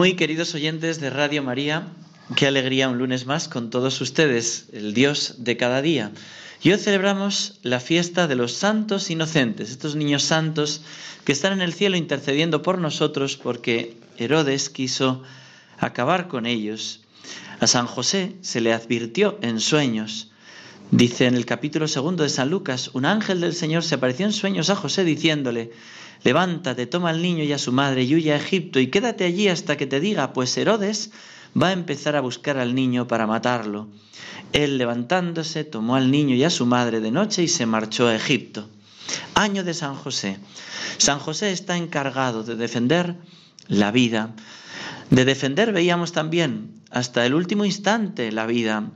Muy queridos oyentes de Radio María, qué alegría un lunes más con todos ustedes, el Dios de cada día. Y hoy celebramos la fiesta de los santos inocentes, estos niños santos que están en el cielo intercediendo por nosotros porque Herodes quiso acabar con ellos. A San José se le advirtió en sueños. Dice en el capítulo segundo de San Lucas, un ángel del Señor se apareció en sueños a José diciéndole, levántate, toma al niño y a su madre y huye a Egipto y quédate allí hasta que te diga, pues Herodes va a empezar a buscar al niño para matarlo. Él levantándose, tomó al niño y a su madre de noche y se marchó a Egipto. Año de San José. San José está encargado de defender la vida. De defender veíamos también hasta el último instante la vida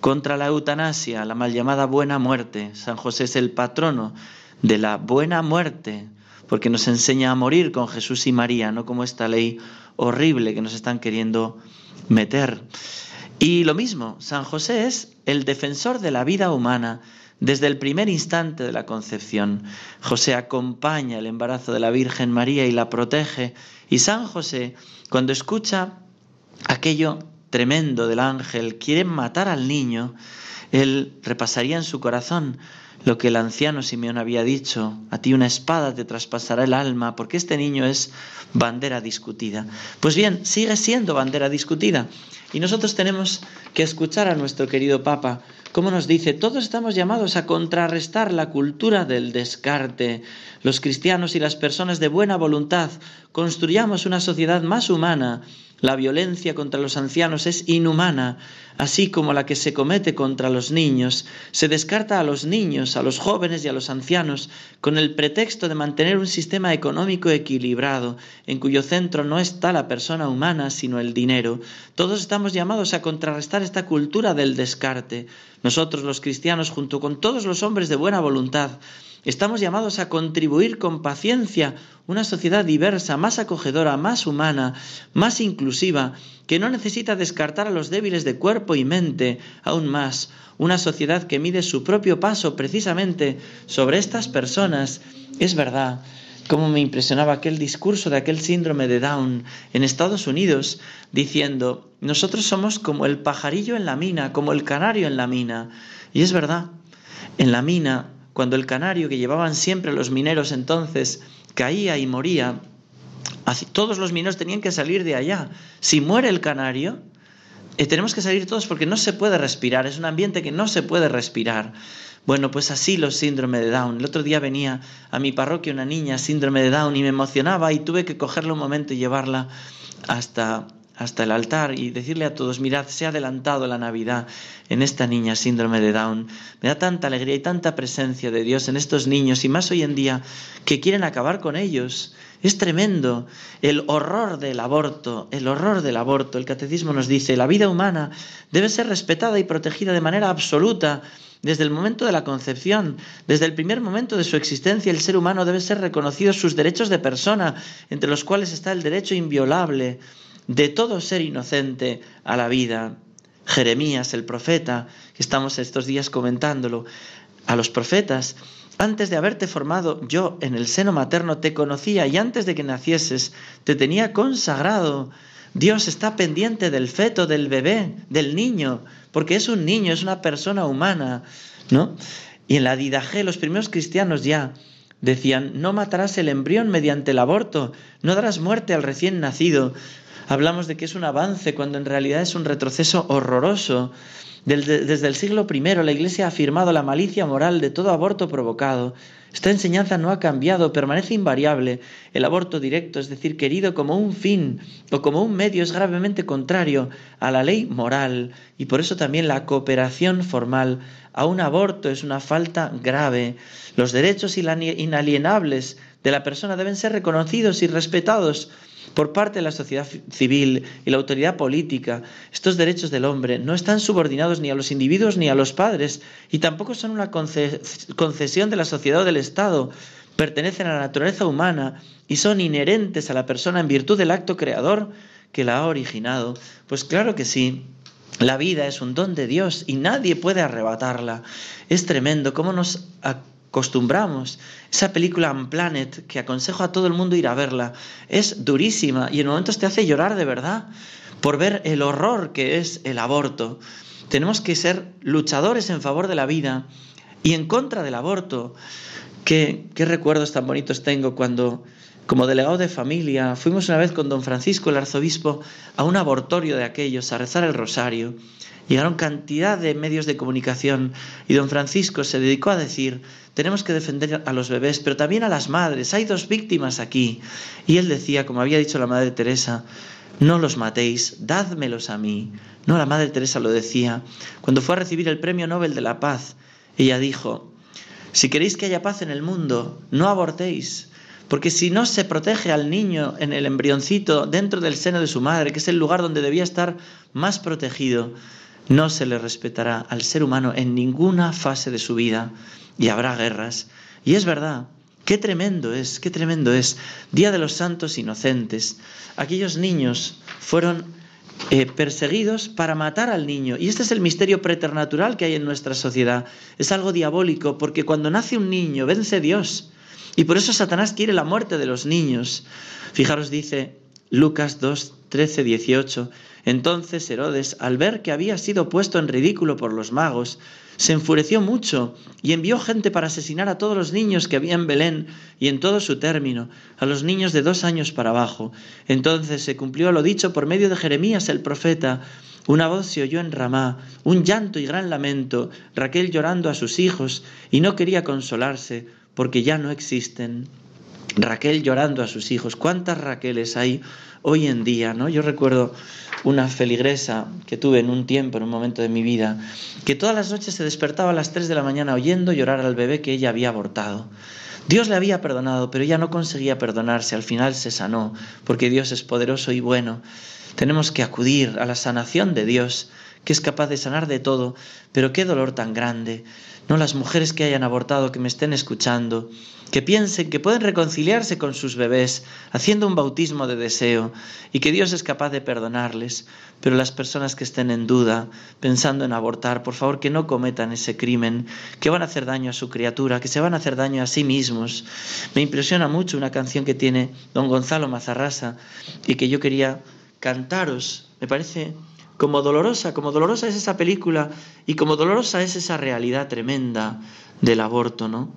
contra la eutanasia, la mal llamada buena muerte. San José es el patrono de la buena muerte, porque nos enseña a morir con Jesús y María, no como esta ley horrible que nos están queriendo meter. Y lo mismo, San José es el defensor de la vida humana desde el primer instante de la concepción. José acompaña el embarazo de la Virgen María y la protege. Y San José, cuando escucha aquello tremendo del ángel, quiere matar al niño, él repasaría en su corazón lo que el anciano Simeón había dicho, a ti una espada te traspasará el alma, porque este niño es bandera discutida. Pues bien, sigue siendo bandera discutida. Y nosotros tenemos que escuchar a nuestro querido Papa, como nos dice, todos estamos llamados a contrarrestar la cultura del descarte. Los cristianos y las personas de buena voluntad construyamos una sociedad más humana, la violencia contra los ancianos es inhumana, así como la que se comete contra los niños. Se descarta a los niños, a los jóvenes y a los ancianos con el pretexto de mantener un sistema económico equilibrado, en cuyo centro no está la persona humana, sino el dinero. Todos estamos llamados a contrarrestar esta cultura del descarte. Nosotros los cristianos, junto con todos los hombres de buena voluntad, Estamos llamados a contribuir con paciencia una sociedad diversa, más acogedora, más humana, más inclusiva, que no necesita descartar a los débiles de cuerpo y mente, aún más, una sociedad que mide su propio paso precisamente sobre estas personas. Es verdad, como me impresionaba aquel discurso de aquel síndrome de Down en Estados Unidos, diciendo, nosotros somos como el pajarillo en la mina, como el canario en la mina. Y es verdad, en la mina cuando el canario que llevaban siempre los mineros entonces caía y moría, todos los mineros tenían que salir de allá. Si muere el canario, eh, tenemos que salir todos porque no se puede respirar, es un ambiente que no se puede respirar. Bueno, pues así los síndrome de Down. El otro día venía a mi parroquia una niña síndrome de Down y me emocionaba y tuve que cogerla un momento y llevarla hasta hasta el altar y decirle a todos, mirad, se ha adelantado la Navidad en esta niña síndrome de Down. Me da tanta alegría y tanta presencia de Dios en estos niños y más hoy en día que quieren acabar con ellos. Es tremendo el horror del aborto, el horror del aborto. El catecismo nos dice, la vida humana debe ser respetada y protegida de manera absoluta. Desde el momento de la concepción, desde el primer momento de su existencia, el ser humano debe ser reconocido sus derechos de persona, entre los cuales está el derecho inviolable de todo ser inocente a la vida. Jeremías, el profeta, que estamos estos días comentándolo, a los profetas, antes de haberte formado yo en el seno materno te conocía y antes de que nacieses te tenía consagrado. Dios está pendiente del feto, del bebé, del niño, porque es un niño, es una persona humana, ¿no? Y en la Didaje los primeros cristianos ya decían, no matarás el embrión mediante el aborto, no darás muerte al recién nacido, Hablamos de que es un avance cuando en realidad es un retroceso horroroso. Desde el siglo I la Iglesia ha afirmado la malicia moral de todo aborto provocado. Esta enseñanza no ha cambiado, permanece invariable. El aborto directo, es decir, querido como un fin o como un medio, es gravemente contrario a la ley moral y por eso también la cooperación formal a un aborto es una falta grave. Los derechos inalienables de la persona deben ser reconocidos y respetados por parte de la sociedad civil y la autoridad política, estos derechos del hombre no están subordinados ni a los individuos ni a los padres y tampoco son una concesión de la sociedad o del Estado. Pertenecen a la naturaleza humana y son inherentes a la persona en virtud del acto creador que la ha originado. Pues claro que sí. La vida es un don de Dios y nadie puede arrebatarla. Es tremendo cómo nos acostumbramos. Esa película Unplanet, que aconsejo a todo el mundo ir a verla, es durísima y en momentos te hace llorar de verdad por ver el horror que es el aborto. Tenemos que ser luchadores en favor de la vida y en contra del aborto. ¿Qué, qué recuerdos tan bonitos tengo cuando, como delegado de familia, fuimos una vez con don Francisco, el arzobispo, a un abortorio de aquellos, a rezar el rosario. Llegaron cantidad de medios de comunicación y don Francisco se dedicó a decir, tenemos que defender a los bebés, pero también a las madres, hay dos víctimas aquí. Y él decía, como había dicho la Madre Teresa, no los matéis, dádmelos a mí. No, la Madre Teresa lo decía. Cuando fue a recibir el Premio Nobel de la Paz, ella dijo, si queréis que haya paz en el mundo, no abortéis, porque si no se protege al niño en el embrioncito dentro del seno de su madre, que es el lugar donde debía estar más protegido, no se le respetará al ser humano en ninguna fase de su vida y habrá guerras. Y es verdad, qué tremendo es, qué tremendo es. Día de los Santos Inocentes. Aquellos niños fueron eh, perseguidos para matar al niño. Y este es el misterio preternatural que hay en nuestra sociedad. Es algo diabólico porque cuando nace un niño vence Dios. Y por eso Satanás quiere la muerte de los niños. Fijaros, dice Lucas 2, 13, 18. Entonces Herodes, al ver que había sido puesto en ridículo por los magos, se enfureció mucho y envió gente para asesinar a todos los niños que había en Belén y en todo su término, a los niños de dos años para abajo. Entonces se cumplió lo dicho por medio de Jeremías el profeta. Una voz se oyó en Ramá, un llanto y gran lamento, Raquel llorando a sus hijos, y no quería consolarse, porque ya no existen. Raquel llorando a sus hijos. ¿Cuántas Raqueles hay hoy en día? ¿no? Yo recuerdo una feligresa que tuve en un tiempo, en un momento de mi vida, que todas las noches se despertaba a las 3 de la mañana oyendo llorar al bebé que ella había abortado. Dios le había perdonado, pero ella no conseguía perdonarse, al final se sanó, porque Dios es poderoso y bueno. Tenemos que acudir a la sanación de Dios, que es capaz de sanar de todo, pero qué dolor tan grande. No las mujeres que hayan abortado, que me estén escuchando, que piensen que pueden reconciliarse con sus bebés haciendo un bautismo de deseo y que Dios es capaz de perdonarles, pero las personas que estén en duda, pensando en abortar, por favor que no cometan ese crimen, que van a hacer daño a su criatura, que se van a hacer daño a sí mismos. Me impresiona mucho una canción que tiene don Gonzalo Mazarrasa y que yo quería cantaros. Me parece como dolorosa, como dolorosa es esa película y como dolorosa es esa realidad tremenda del aborto, ¿no?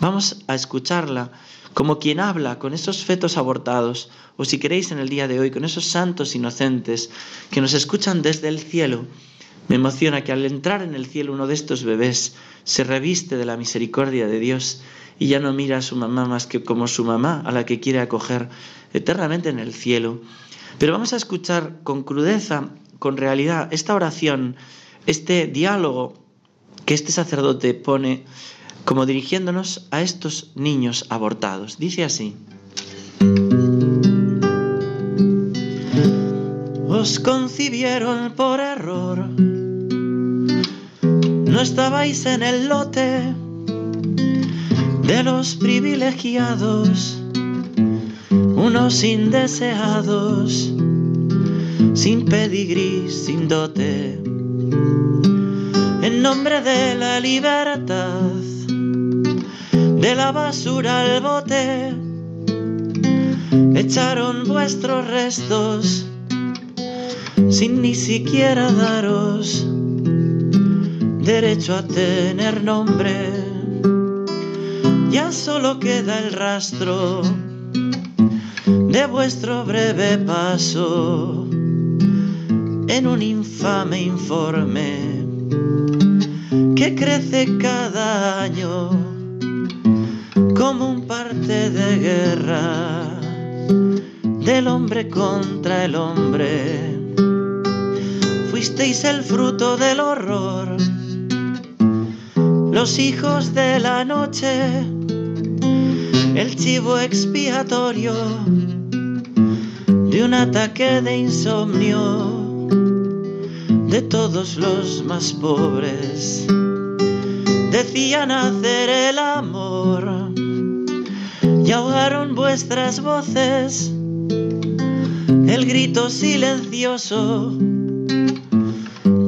Vamos a escucharla como quien habla con esos fetos abortados, o si queréis en el día de hoy, con esos santos inocentes que nos escuchan desde el cielo. Me emociona que al entrar en el cielo uno de estos bebés se reviste de la misericordia de Dios y ya no mira a su mamá más que como su mamá, a la que quiere acoger eternamente en el cielo. Pero vamos a escuchar con crudeza, con realidad, esta oración, este diálogo que este sacerdote pone como dirigiéndonos a estos niños abortados. Dice así. Os concibieron por error, no estabais en el lote de los privilegiados, unos indeseados, sin pedigrí, sin dote, en nombre de la libertad de la basura al bote, echaron vuestros restos sin ni siquiera daros derecho a tener nombre. Ya solo queda el rastro de vuestro breve paso en un infame informe que crece cada año como un parte de guerra del hombre contra el hombre. Fuisteis el fruto del horror, los hijos de la noche, el chivo expiatorio de un ataque de insomnio de todos los más pobres. Decían hacer el amor y ahogaron vuestras voces el grito silencioso,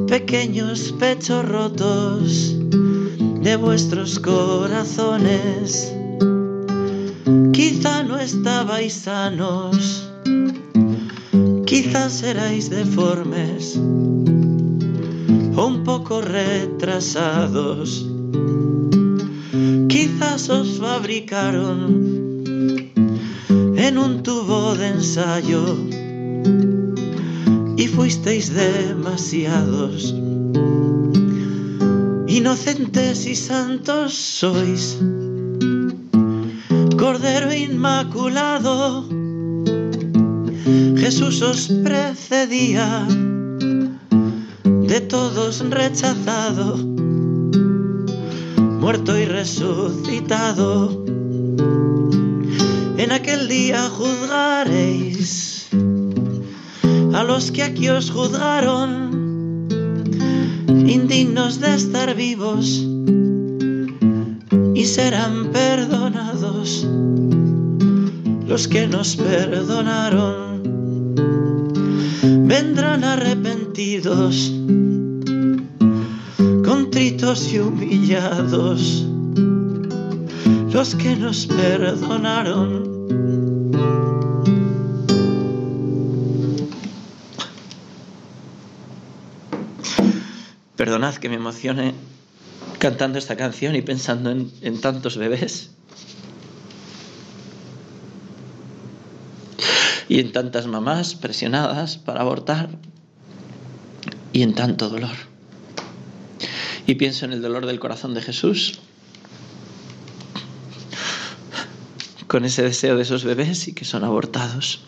pequeños pechos rotos de vuestros corazones. Quizá no estabais sanos, quizás erais deformes poco retrasados. Quizás os fabricaron en un tubo de ensayo y fuisteis demasiados. Inocentes y santos sois, Cordero Inmaculado, Jesús os precedía, de todos rechazado, muerto y resucitado en aquel día juzgaréis a los que aquí os juzgaron, indignos de estar vivos, y serán perdonados los que nos perdonaron. Vendrán arrepentidos, y humillados los que nos perdonaron. Perdonad que me emocione cantando esta canción y pensando en, tantos bebés y en tantas mamás presionadas para abortar y en tanto dolor. Y pienso en el dolor del corazón de Jesús con ese deseo de esos bebés y que son abortados.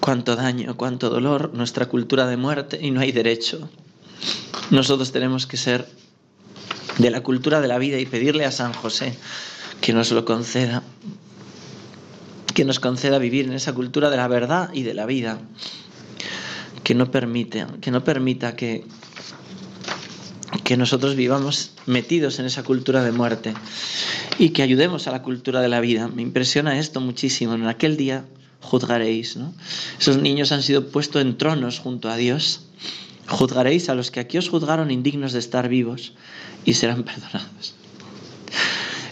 Cuánto daño, cuánto dolor, nuestra cultura de muerte y no hay derecho. Nosotros tenemos que ser de la cultura de la vida y pedirle a San José que nos lo conceda, que nos conceda vivir en esa cultura de la verdad y de la vida, que no permite, que no permita que que nosotros vivamos metidos en esa cultura de muerte y que ayudemos a la cultura de la vida. Me impresiona esto muchísimo. En aquel día juzgaréis. ¿no? Esos niños han sido puestos en tronos junto a Dios. Juzgaréis a los que aquí os juzgaron indignos de estar vivos y serán perdonados.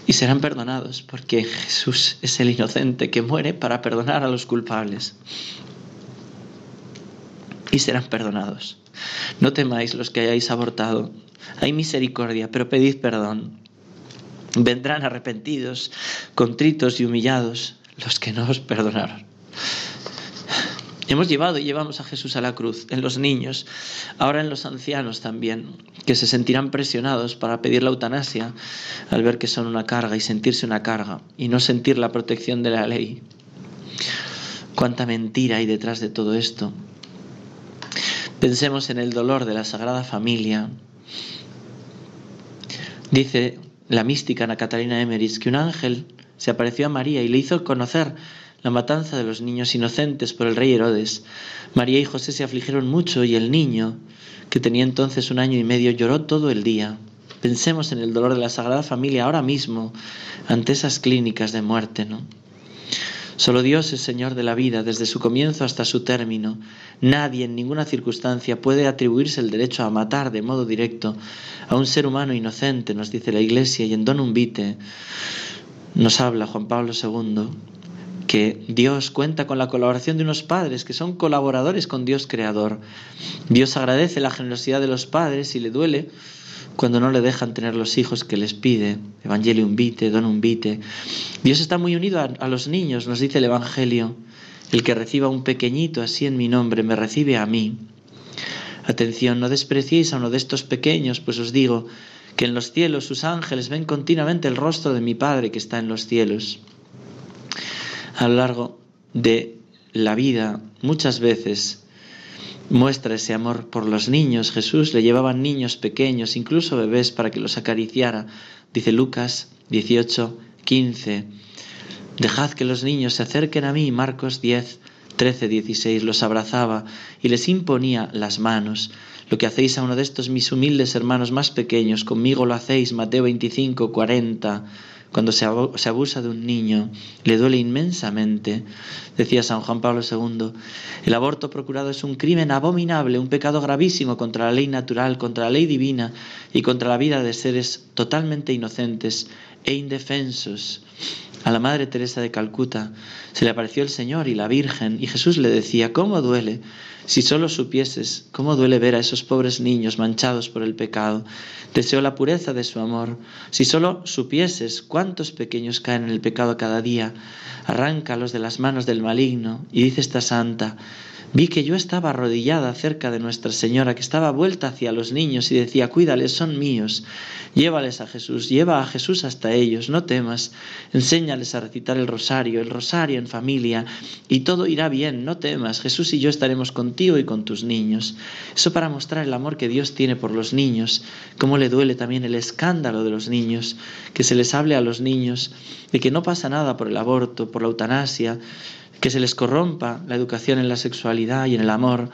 Y serán perdonados porque Jesús es el inocente que muere para perdonar a los culpables. Y serán perdonados. No temáis los que hayáis abortado, hay misericordia, pero pedid perdón. Vendrán arrepentidos, contritos y humillados los que no os perdonaron. Hemos llevado y llevamos a Jesús a la cruz, en los niños, ahora en los ancianos también, que se sentirán presionados para pedir la eutanasia al ver que son una carga y sentirse una carga y no sentir la protección de la ley. Cuánta mentira hay detrás de todo esto. Pensemos en el dolor de la Sagrada Familia, Dice la mística Ana Catalina Emmerich que un ángel se apareció a María y le hizo conocer la matanza de los niños inocentes por el rey Herodes. María y José se afligieron mucho y el niño, que tenía entonces un año y medio, lloró todo el día. Pensemos en el dolor de la Sagrada Familia ahora mismo ante esas clínicas de muerte, ¿no? Solo Dios es Señor de la vida desde su comienzo hasta su término. Nadie en ninguna circunstancia puede atribuirse el derecho a matar de modo directo a un ser humano inocente, nos dice la Iglesia, y en Donum Vitae nos habla Juan Pablo II que Dios cuenta con la colaboración de unos padres que son colaboradores con Dios creador. Dios agradece la generosidad de los padres y le duele cuando no le dejan tener los hijos que les pide, Evangelium vite, donum vite. Dios está muy unido a, a los niños, nos dice el Evangelio. El que reciba un pequeñito así en mi nombre, me recibe a mí. Atención, no despreciéis a uno de estos pequeños, pues os digo que en los cielos sus ángeles ven continuamente el rostro de mi Padre que está en los cielos. A lo largo de la vida, muchas veces muestra ese amor por los niños. Jesús le llevaban niños pequeños, incluso bebés, para que los acariciara. Dice Lucas 18, 15. Dejad que los niños se acerquen a mí. Marcos 10, 13, 16. Los abrazaba y les imponía las manos. Lo que hacéis a uno de estos mis humildes hermanos más pequeños, conmigo lo hacéis. Mateo 25, 40. Cuando se abusa de un niño, le duele inmensamente. Decía San Juan Pablo II, el aborto procurado es un crimen abominable, un pecado gravísimo contra la ley natural, contra la ley divina y contra la vida de seres totalmente inocentes e indefensos. A la Madre Teresa de Calcuta se le apareció el Señor y la Virgen y Jesús le decía, ¿cómo duele? Si solo supieses cómo duele ver a esos pobres niños manchados por el pecado. Deseo la pureza de su amor. Si solo supieses cuántos pequeños caen en el pecado cada día, arráncalos de las manos del maligno. Y dice esta santa, Vi que yo estaba arrodillada cerca de Nuestra Señora, que estaba vuelta hacia los niños y decía, cuídales, son míos. Llévales a Jesús, lleva a Jesús hasta ellos, no temas. Enséñales a recitar el rosario, el rosario en familia, y todo irá bien, no temas. Jesús y yo estaremos contigo y con tus niños. Eso para mostrar el amor que Dios tiene por los niños, cómo le duele también el escándalo de los niños, que se les hable a los niños de que no pasa nada por el aborto, por la eutanasia, que se les corrompa la educación en la sexualidad y en el amor.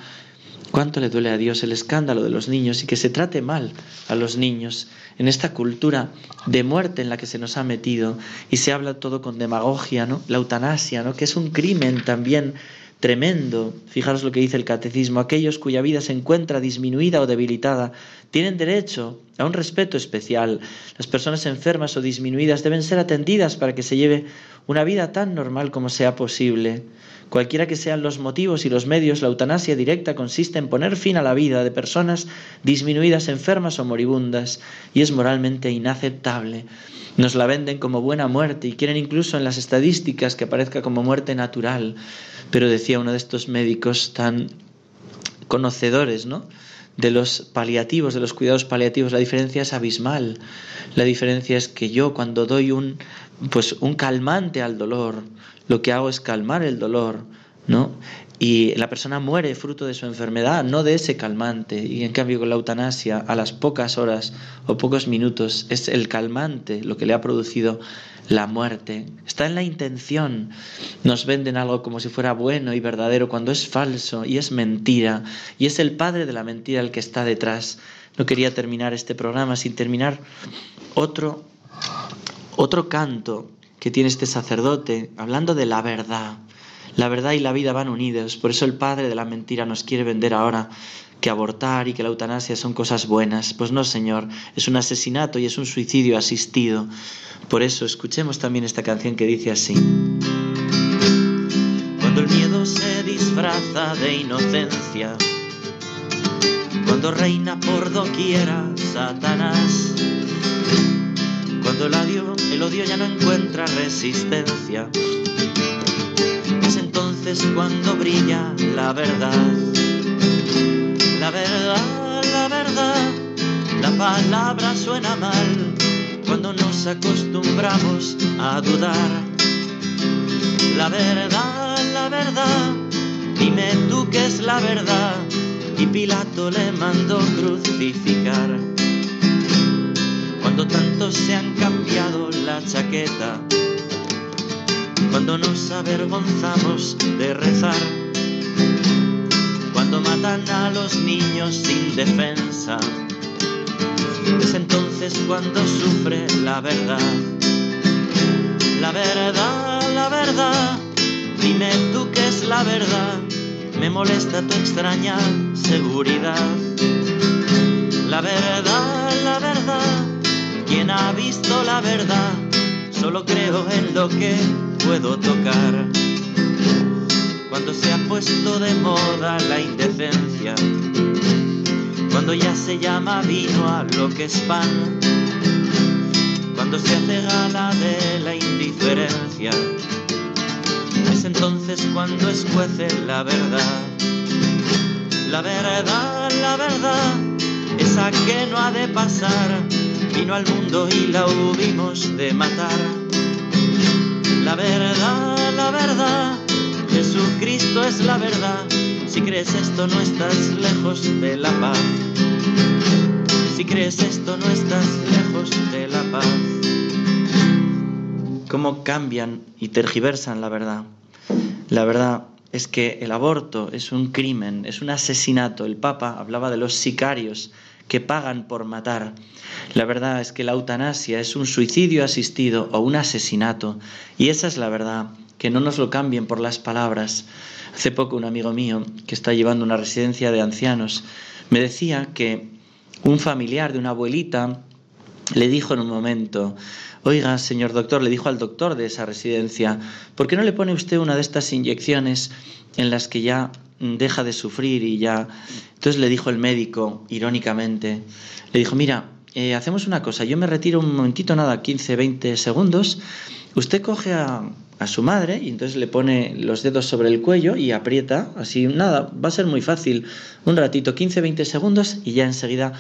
Cuánto le duele a Dios el escándalo de los niños y que se trate mal a los niños en esta cultura de muerte en la que se nos ha metido y se habla todo con demagogia, ¿no? La eutanasia, ¿no? Que es un crimen también tremendo. Fijaros lo que dice el catecismo. Aquellos cuya vida se encuentra disminuida o debilitada tienen derecho a un respeto especial. Las personas enfermas o disminuidas deben ser atendidas para que se lleve una vida tan normal como sea posible. Cualquiera que sean los motivos y los medios, la eutanasia directa consiste en poner fin a la vida de personas disminuidas, enfermas o moribundas, y es moralmente inaceptable. Nos la venden como buena muerte y quieren incluso en las estadísticas que aparezca como muerte natural. Pero decía uno de estos médicos tan conocedores, ¿no? de los paliativos, de los cuidados paliativos, la diferencia es abismal. La diferencia es que yo cuando doy un pues un calmante al dolor, lo que hago es calmar el dolor, ¿no? Y la persona muere fruto de su enfermedad, no de ese calmante. Y en cambio con la eutanasia, a las pocas horas o pocos minutos, es el calmante lo que le ha producido la muerte. Está en la intención. Nos venden algo como si fuera bueno y verdadero cuando es falso y es mentira. Y es el padre de la mentira el que está detrás. No quería terminar este programa sin terminar otro, otro canto que tiene este sacerdote hablando de la verdad. La verdad y la vida van unidos. Por eso el padre de la mentira nos quiere vender ahora que abortar y que la eutanasia son cosas buenas. Pues no, Señor, es un asesinato y es un suicidio asistido. Por eso escuchemos también esta canción que dice así. Cuando el miedo se disfraza de inocencia, cuando reina por doquiera Satanás, el odio, ya no encuentra resistencia, es entonces cuando brilla la verdad. La verdad, la verdad, la palabra suena mal cuando nos acostumbramos a dudar. La verdad, la verdad, dime tú qué es la verdad. Y Pilato le mandó crucificar. Cuando se han cambiado la chaqueta, cuando nos avergonzamos de rezar, cuando matan a los niños sin defensa es entonces cuando sufre la verdad. La verdad, la verdad, dime tú qué es la verdad. Me molesta tu extraña seguridad. La verdad, la verdad, quien ha visto la verdad, solo creo en lo que puedo tocar. Cuando se ha puesto de moda la indecencia cuando ya se llama vino a lo que es pan, cuando se hace gala de la indiferencia, es entonces cuando escuece la verdad. La verdad, la verdad, esa que no ha de pasar, vino al mundo y la hubimos de matar. La verdad, la verdad, Jesucristo es la verdad si crees esto no estás lejos de la paz. Si crees esto no estás lejos de la paz. ¿Cómo cambian y tergiversan la verdad? La verdad es que el aborto es un crimen, es un asesinato. El Papa hablaba de los sicarios que pagan por matar. La verdad es que la eutanasia es un suicidio asistido o un asesinato. Y esa es la verdad, que no nos lo cambien por las palabras. Hace poco un amigo mío que está llevando una residencia de ancianos me decía que un familiar de una abuelita le dijo en un momento, oiga, señor doctor, le dijo al doctor de esa residencia, ¿por qué no le pone usted una de estas inyecciones en las que ya deja de sufrir y ya... Entonces le dijo el médico, irónicamente, le dijo, mira, eh, hacemos una cosa, yo me retiro un momentito, nada, 15, 20 segundos, usted coge a, su madre y entonces le pone los dedos sobre el cuello y aprieta, así nada, va a ser muy fácil, un ratito, 15-20 segundos y ya enseguida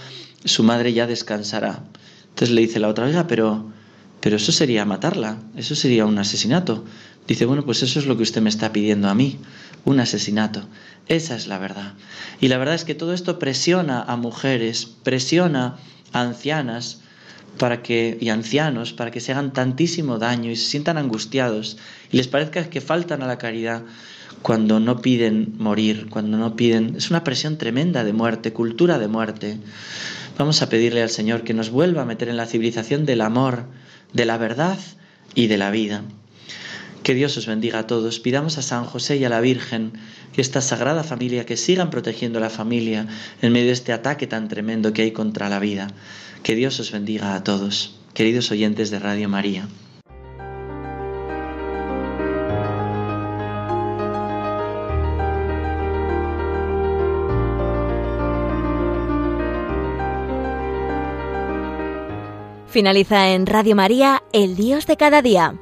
su madre ya descansará. Entonces le dice la otra, vez pero, pero eso sería matarla, eso sería un asesinato. Dice, bueno, pues eso es lo que usted me está pidiendo a mí, un asesinato. Esa es la verdad. Y la verdad es que todo esto presiona a mujeres, presiona a ancianas, para que, y ancianos para que se hagan tantísimo daño y se sientan angustiados y les parezca que faltan a la caridad cuando no piden morir, cuando no piden... Es una presión tremenda de muerte, cultura de muerte. Vamos a pedirle al Señor que nos vuelva a meter en la civilización del amor, de la verdad y de la vida. Que Dios os bendiga a todos. Pidamos a San José y a la Virgen que esta sagrada familia, que sigan protegiendo la familia en medio de este ataque tan tremendo que hay contra la vida. Que Dios os bendiga a todos, queridos oyentes de Radio María. Finaliza en Radio María, El Dios de cada día.